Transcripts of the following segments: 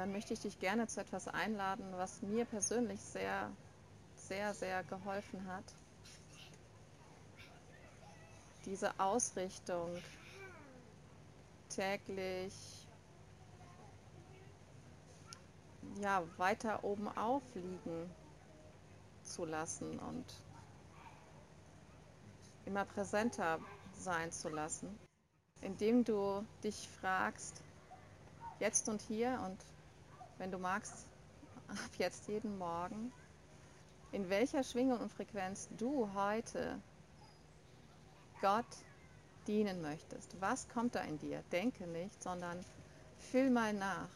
dann möchte ich dich gerne zu etwas einladen, was mir persönlich sehr, sehr, sehr geholfen hat. Diese Ausrichtung täglich ja, weiter oben aufliegen zu lassen und immer präsenter sein zu lassen, indem du dich fragst, jetzt und hier und wenn du magst, ab jetzt jeden Morgen, in welcher Schwingung und Frequenz du heute Gott dienen möchtest. Was kommt da in dir? Denke nicht, sondern fühl mal nach.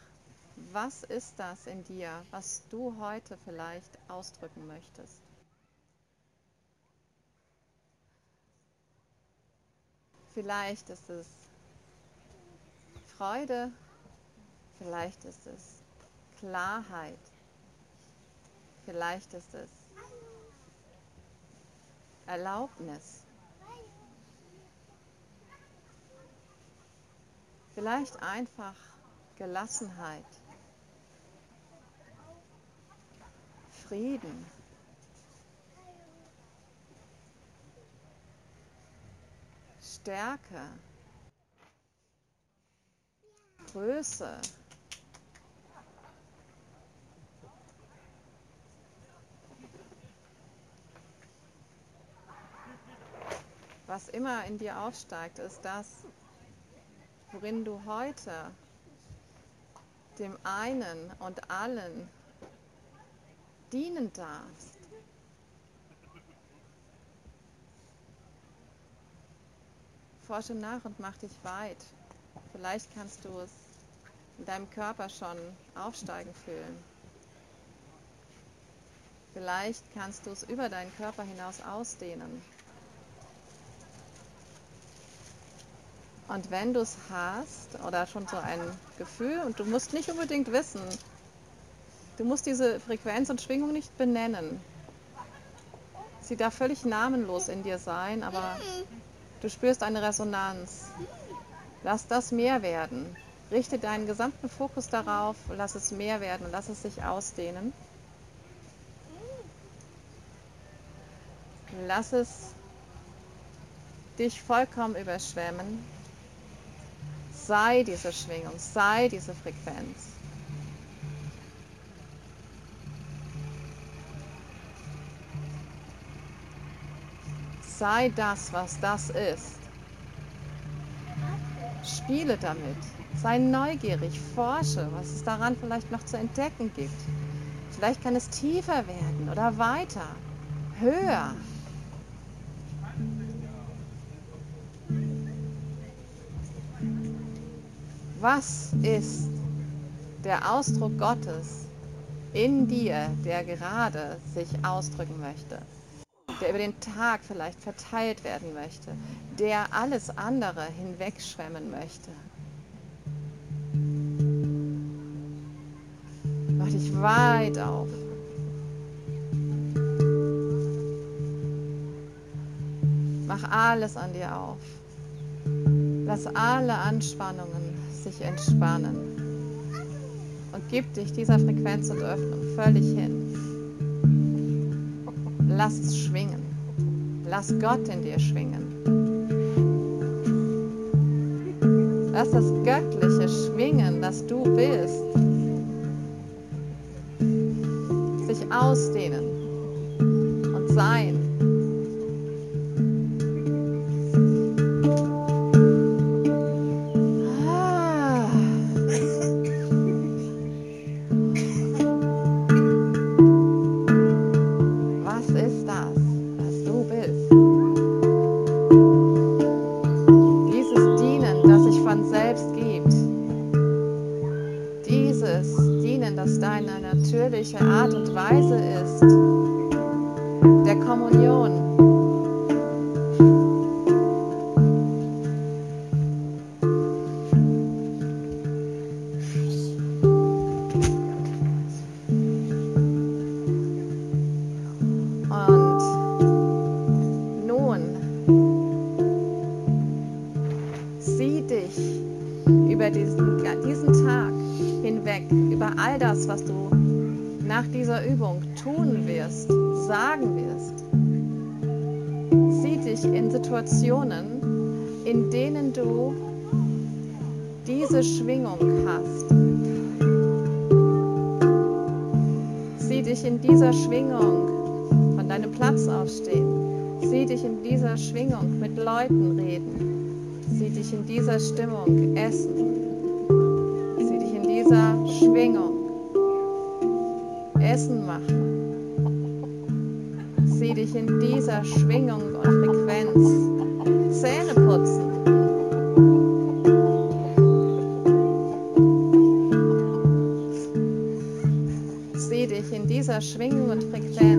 Was ist das in dir, was du heute vielleicht ausdrücken möchtest? Vielleicht ist es Freude, vielleicht ist es Klarheit, vielleicht ist es Erlaubnis, vielleicht einfach Gelassenheit. Frieden. Stärke. Größe. Was immer in dir aufsteigt, ist das, worin du heute dem einen und allen dienen darfst. Forsche nach und mach dich weit. Vielleicht kannst du es in deinem Körper schon aufsteigen fühlen. Vielleicht kannst du es über deinen Körper hinaus ausdehnen. Und wenn du es hast oder schon so ein Gefühl, und du musst nicht unbedingt wissen, Du musst diese Frequenz und Schwingung nicht benennen. Sie darf völlig namenlos in dir sein, aber du spürst eine Resonanz. Lass das mehr werden. Richte deinen gesamten Fokus darauf, lass es mehr werden, lass es sich ausdehnen. Lass es dich vollkommen überschwemmen. Sei diese Schwingung, sei diese Frequenz. Sei das, was das ist. Spiele damit. Sei neugierig, forsche, was es daran vielleicht noch zu entdecken gibt. Vielleicht kann es tiefer werden oder weiter, höher. Was ist der Ausdruck Gottes in dir, der gerade sich ausdrücken möchte? der über den Tag vielleicht verteilt werden möchte, der alles andere hinwegschwemmen möchte. Mach dich weit auf. Mach alles an dir auf. Lass alle Anspannungen sich entspannen. Und gib dich dieser Frequenz und Öffnung völlig hin. Lass es schwingen. Lass Gott in dir schwingen. Lass das göttliche Schwingen, das du bist, sich ausdehnen und sein. das deine natürliche Art und Weise ist der Kommunion. Übung tun wirst, sagen wirst, sieh dich in Situationen, in denen du diese Schwingung hast. Sieh dich in dieser Schwingung von deinem Platz aufstehen. Sieh dich in dieser Schwingung mit Leuten reden. Sieh dich in dieser Stimmung essen. Sieh dich in dieser Schwingung Essen machen. Sieh dich in dieser Schwingung und Frequenz Zähne putzen. Sieh dich in dieser Schwingung und Frequenz.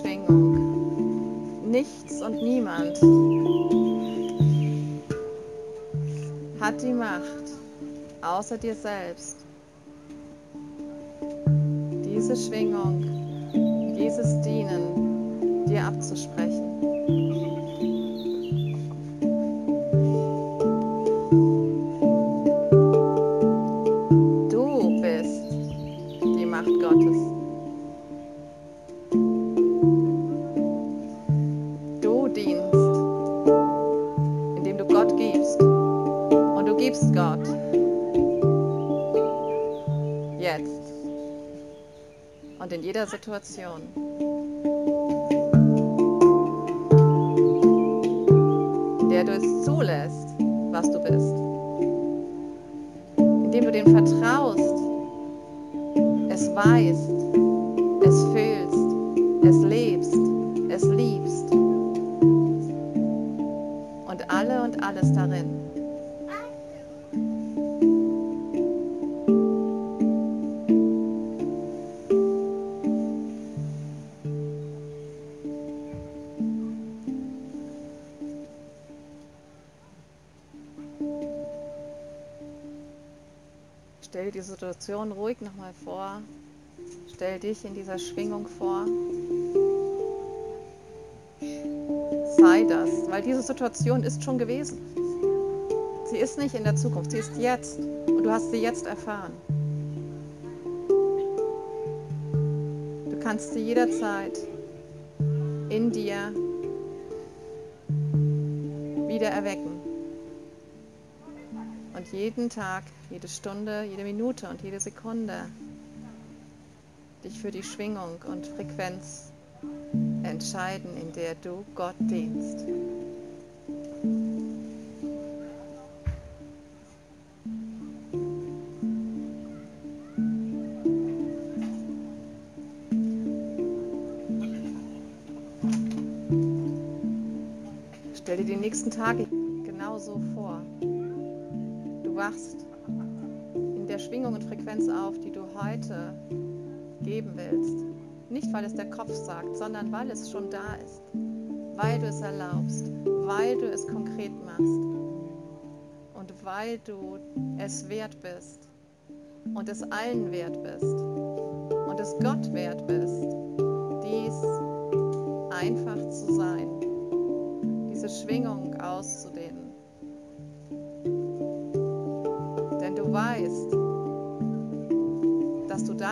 Schwingung. Nichts und niemand hat die Macht, außer dir selbst, diese Schwingung, dieses Dienen dir abzusprechen. Gibst Gott. Jetzt. Und in jeder Situation. In der du es zulässt, was du bist. Indem du dem vertraust, es weißt, Stell die Situation ruhig nochmal vor. Stell dich in dieser Schwingung vor. Sei das, weil diese Situation ist schon gewesen. Sie ist nicht in der Zukunft, sie ist jetzt und du hast sie jetzt erfahren. Du kannst sie jederzeit in dir wieder erwecken. Und jeden Tag, jede Stunde, jede Minute und jede Sekunde dich für die Schwingung und Frequenz entscheiden, in der du Gott dienst. Stell dir die nächsten Tage genauso vor. Wachst in der Schwingung und Frequenz auf, die du heute geben willst. Nicht, weil es der Kopf sagt, sondern weil es schon da ist. Weil du es erlaubst, weil du es konkret machst und weil du es wert bist und es allen wert bist und es Gott wert bist, dies einfach zu sein, diese Schwingung auszudehnen.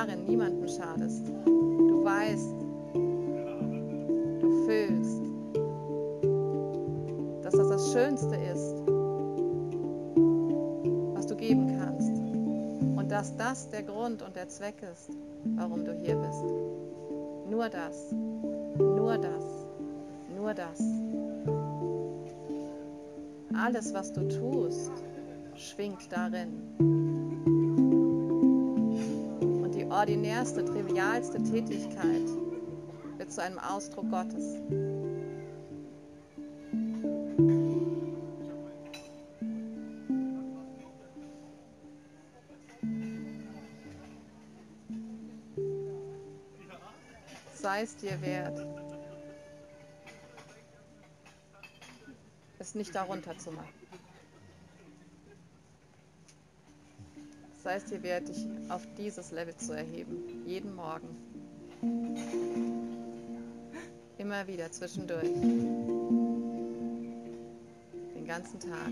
Darin niemanden schadest. Du weißt, du fühlst, dass das das Schönste ist, was du geben kannst. Und dass das der Grund und der Zweck ist, warum du hier bist. Nur das, nur das, nur das. Alles, was du tust, schwingt darin. Ordinärste, trivialste Tätigkeit wird zu einem Ausdruck Gottes. Sei es dir wert. es nicht darunter zu machen. Sei es dir wert, dich auf dieses Level zu erheben, jeden Morgen. Immer wieder zwischendurch. Den ganzen Tag.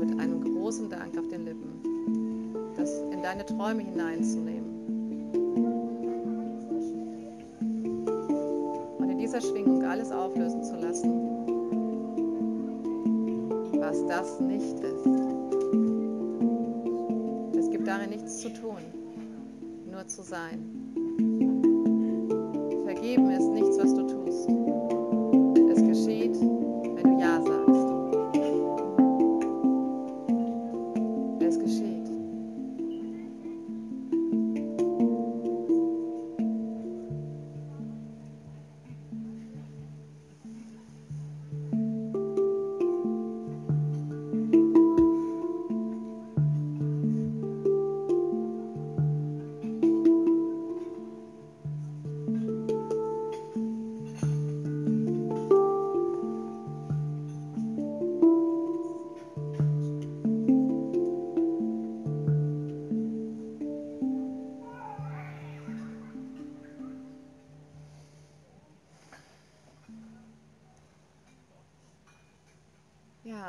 Mit einem großen Dank auf den Lippen, das in deine Träume hineinzunehmen. Und in dieser Schwingung alles auflösen das nicht ist. Es gibt darin nichts zu tun nur zu sein. Vergeben ist nichts, was du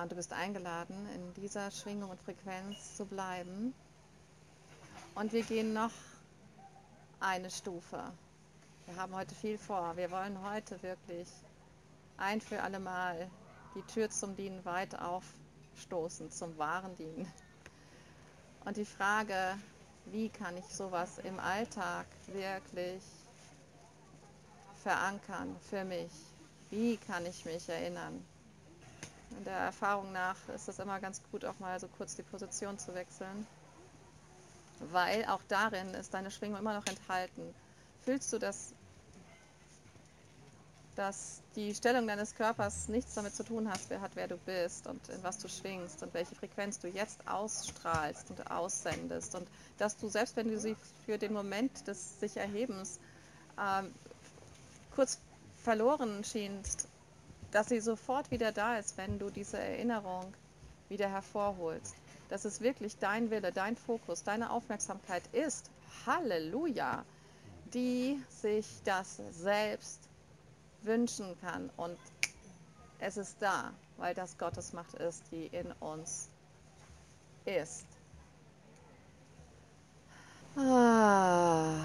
Und du bist eingeladen, in dieser Schwingung und Frequenz zu bleiben. Und wir gehen noch eine Stufe. Wir haben heute viel vor. Wir wollen heute wirklich ein für alle Mal die Tür zum Dienen weit aufstoßen, zum wahren Dienen. Und die Frage, wie kann ich sowas im Alltag wirklich verankern für mich? Wie kann ich mich erinnern? In der Erfahrung nach ist es immer ganz gut, auch mal so kurz die Position zu wechseln, weil auch darin ist deine Schwingung immer noch enthalten. Fühlst du, dass, dass die Stellung deines Körpers nichts damit zu tun hast, wer hat, wer du bist und in was du schwingst und welche Frequenz du jetzt ausstrahlst und aussendest und dass du, selbst wenn du sie für den Moment des sich Erhebens ähm, kurz verloren schienst, dass sie sofort wieder da ist, wenn du diese Erinnerung wieder hervorholst. Dass es wirklich dein Wille, dein Fokus, deine Aufmerksamkeit ist, Halleluja, die sich das selbst wünschen kann. Und es ist da, weil das Gottes Macht ist, die in uns ist. Ah.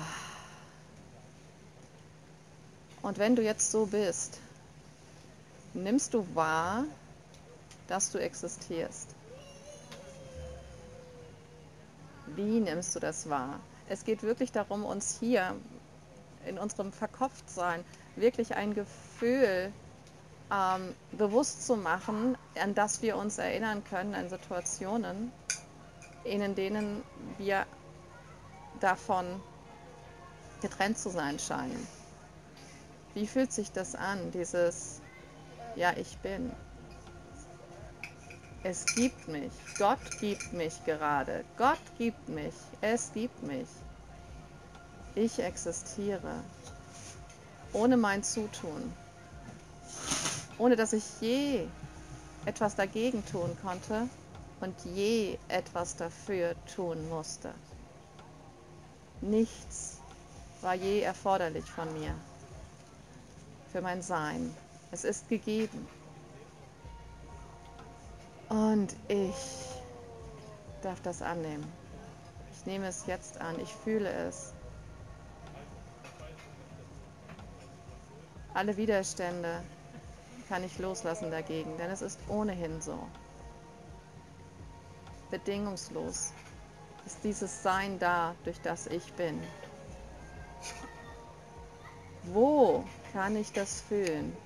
Und wenn du jetzt so bist, nimmst du wahr, dass du existierst. Wie nimmst du das wahr? Es geht wirklich darum, uns hier in unserem Verkopftsein wirklich ein Gefühl ähm, bewusst zu machen, an das wir uns erinnern können in Situationen, in denen wir davon getrennt zu sein scheinen. Wie fühlt sich das an, dieses ja, ich bin. Es gibt mich. Gott gibt mich gerade. Gott gibt mich. Es gibt mich. Ich existiere. Ohne mein Zutun. Ohne dass ich je etwas dagegen tun konnte und je etwas dafür tun musste. Nichts war je erforderlich von mir für mein Sein. Es ist gegeben. Und ich darf das annehmen. Ich nehme es jetzt an. Ich fühle es. Alle Widerstände kann ich loslassen dagegen, denn es ist ohnehin so. Bedingungslos ist dieses Sein da, durch das ich bin. Wo kann ich das fühlen?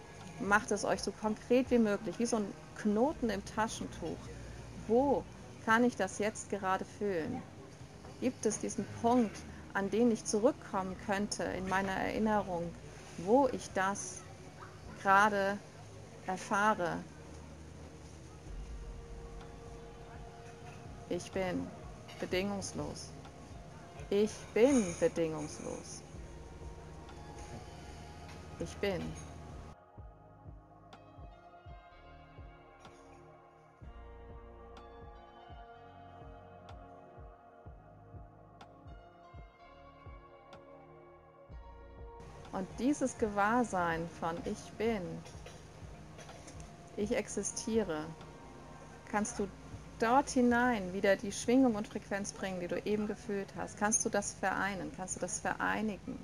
Macht es euch so konkret wie möglich, wie so ein Knoten im Taschentuch. Wo kann ich das jetzt gerade fühlen? Gibt es diesen Punkt, an den ich zurückkommen könnte in meiner Erinnerung, wo ich das gerade erfahre? Ich bin bedingungslos. Ich bin bedingungslos. Ich bin. Dieses Gewahrsein von ich bin, ich existiere, kannst du dort hinein wieder die Schwingung und Frequenz bringen, die du eben gefühlt hast. Kannst du das vereinen? Kannst du das vereinigen?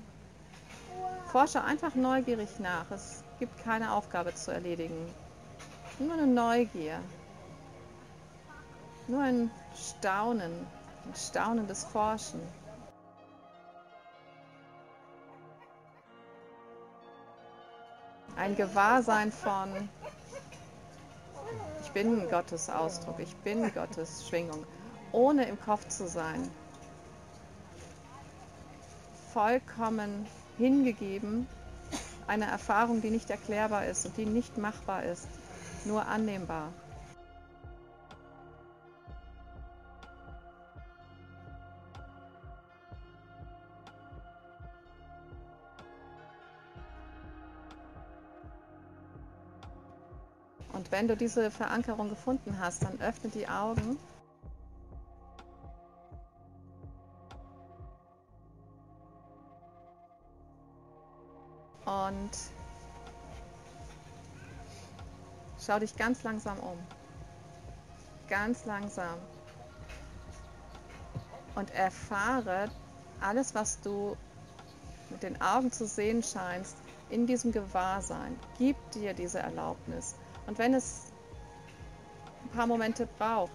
Forsche einfach neugierig nach. Es gibt keine Aufgabe zu erledigen. Nur eine Neugier. Nur ein Staunen, ein staunendes Forschen. Ein Gewahrsein von, ich bin Gottes Ausdruck, ich bin Gottes Schwingung, ohne im Kopf zu sein. Vollkommen hingegeben, eine Erfahrung, die nicht erklärbar ist und die nicht machbar ist, nur annehmbar. Und wenn du diese Verankerung gefunden hast, dann öffne die Augen. Und schau dich ganz langsam um. Ganz langsam. Und erfahre alles, was du mit den Augen zu sehen scheinst, in diesem Gewahrsein. Gib dir diese Erlaubnis. Und wenn es ein paar Momente braucht,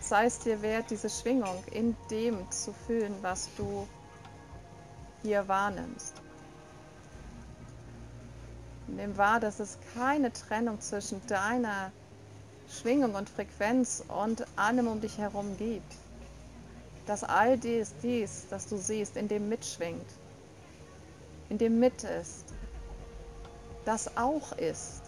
sei es dir wert, diese Schwingung in dem zu fühlen, was du hier wahrnimmst. Nimm wahr, dass es keine Trennung zwischen deiner Schwingung und Frequenz und allem um dich herum gibt. Dass all dies, dies, das du siehst, in dem mitschwingt, in dem mit ist das auch ist.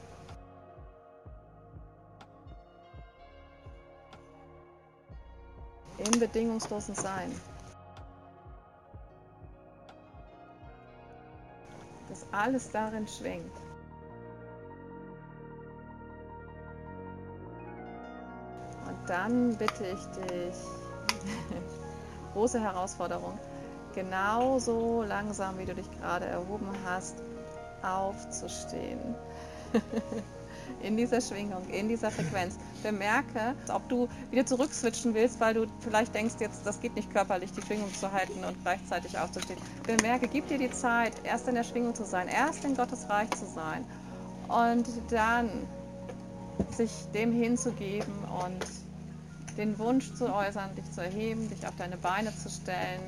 Im bedingungslosen Sein. Dass alles darin schwingt. Und dann bitte ich dich, große Herausforderung, genauso langsam, wie du dich gerade erhoben hast, aufzustehen. in dieser Schwingung, in dieser Frequenz. Bemerke, ob du wieder zurückswitchen willst, weil du vielleicht denkst, jetzt das geht nicht körperlich, die Schwingung zu halten und gleichzeitig aufzustehen. Bemerke, gib dir die Zeit, erst in der Schwingung zu sein, erst in Gottes Reich zu sein und dann sich dem hinzugeben und den Wunsch zu äußern, dich zu erheben, dich auf deine Beine zu stellen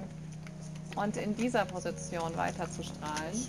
und in dieser Position weiter zu strahlen.